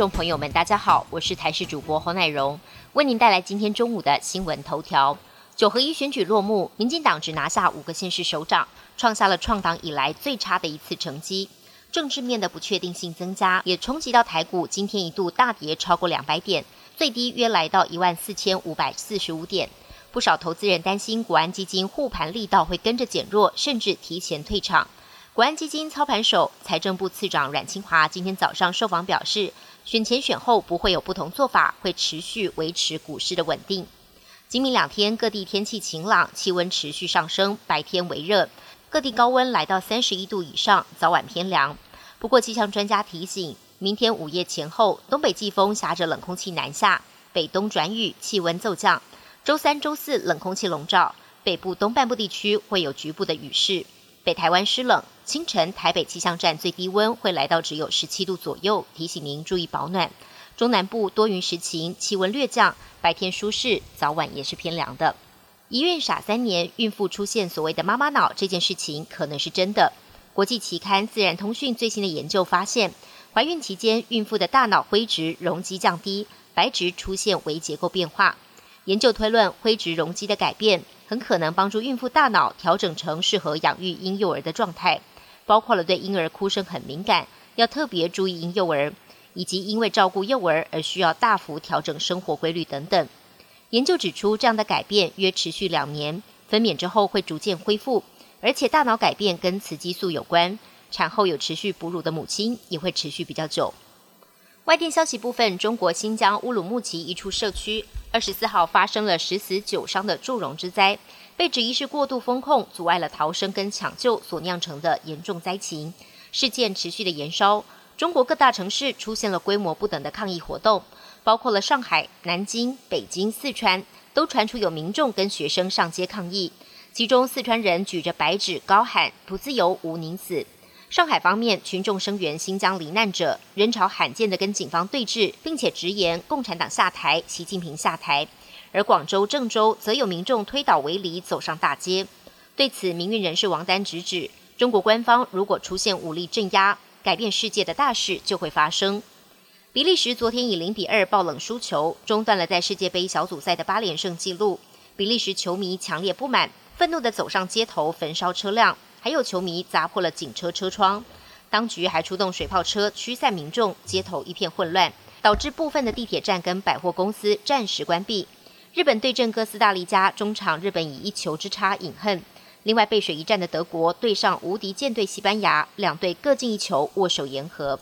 众朋友们，大家好，我是台视主播侯乃荣，为您带来今天中午的新闻头条。九合一选举落幕，民进党只拿下五个县市首长，创下了创党以来最差的一次成绩。政治面的不确定性增加，也冲击到台股，今天一度大跌超过两百点，最低约来到一万四千五百四十五点。不少投资人担心国安基金护盘力道会跟着减弱，甚至提前退场。国安基金操盘手、财政部次长阮清华今天早上受访表示，选前选后不会有不同做法，会持续维持股市的稳定。今明两天各地天气晴朗，气温持续上升，白天微热，各地高温来到三十一度以上，早晚偏凉。不过气象专家提醒，明天午夜前后，东北季风挟着冷空气南下，北东转雨，气温骤降。周三、周四冷空气笼罩，北部东半部地区会有局部的雨势。北台湾湿冷，清晨台北气象站最低温会来到只有十七度左右，提醒您注意保暖。中南部多云时晴，气温略降，白天舒适，早晚也是偏凉的。一孕傻三年，孕妇出现所谓的妈妈脑这件事情可能是真的。国际期刊《自然通讯》最新的研究发现，怀孕期间孕妇的大脑灰质容积降低，白质出现微结构变化。研究推论，灰质容积的改变很可能帮助孕妇大脑调整成适合养育婴幼儿的状态，包括了对婴儿哭声很敏感，要特别注意婴幼儿，以及因为照顾幼儿而需要大幅调整生活规律等等。研究指出，这样的改变约持续两年，分娩之后会逐渐恢复，而且大脑改变跟雌激素有关，产后有持续哺乳的母亲也会持续比较久。外电消息部分，中国新疆乌鲁木齐一处社区。二十四号发生了十死九伤的祝融之灾，被指疑是过度风控阻碍了逃生跟抢救所酿成的严重灾情。事件持续的延烧，中国各大城市出现了规模不等的抗议活动，包括了上海、南京、北京、四川，都传出有民众跟学生上街抗议。其中四川人举着白纸高喊“不自由，无宁死”。上海方面，群众声援新疆罹难者，人潮罕见的跟警方对峙，并且直言共产党下台，习近平下台。而广州、郑州则有民众推倒围篱，走上大街。对此，民运人士王丹直指，中国官方如果出现武力镇压，改变世界的大事就会发生。比利时昨天以零比二爆冷输球，中断了在世界杯小组赛的八连胜纪录。比利时球迷强烈不满，愤怒地走上街头，焚烧车辆。还有球迷砸破了警车车窗，当局还出动水炮车驱散民众，街头一片混乱，导致部分的地铁站跟百货公司暂时关闭。日本对阵哥斯达黎加，中场日本以一球之差饮恨。另外背水一战的德国对上无敌舰队西班牙，两队各进一球，握手言和。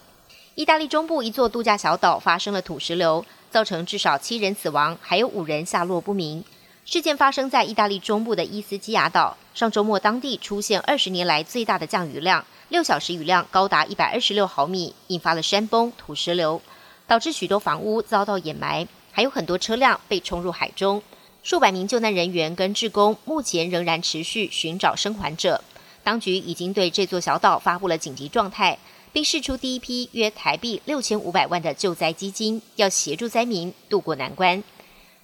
意大利中部一座度假小岛发生了土石流，造成至少七人死亡，还有五人下落不明。事件发生在意大利中部的伊斯基亚岛。上周末，当地出现二十年来最大的降雨量，六小时雨量高达一百二十六毫米，引发了山崩、土石流，导致许多房屋遭到掩埋，还有很多车辆被冲入海中。数百名救难人员跟志工目前仍然持续寻找生还者。当局已经对这座小岛发布了紧急状态，并释出第一批约台币六千五百万的救灾基金，要协助灾民渡过难关。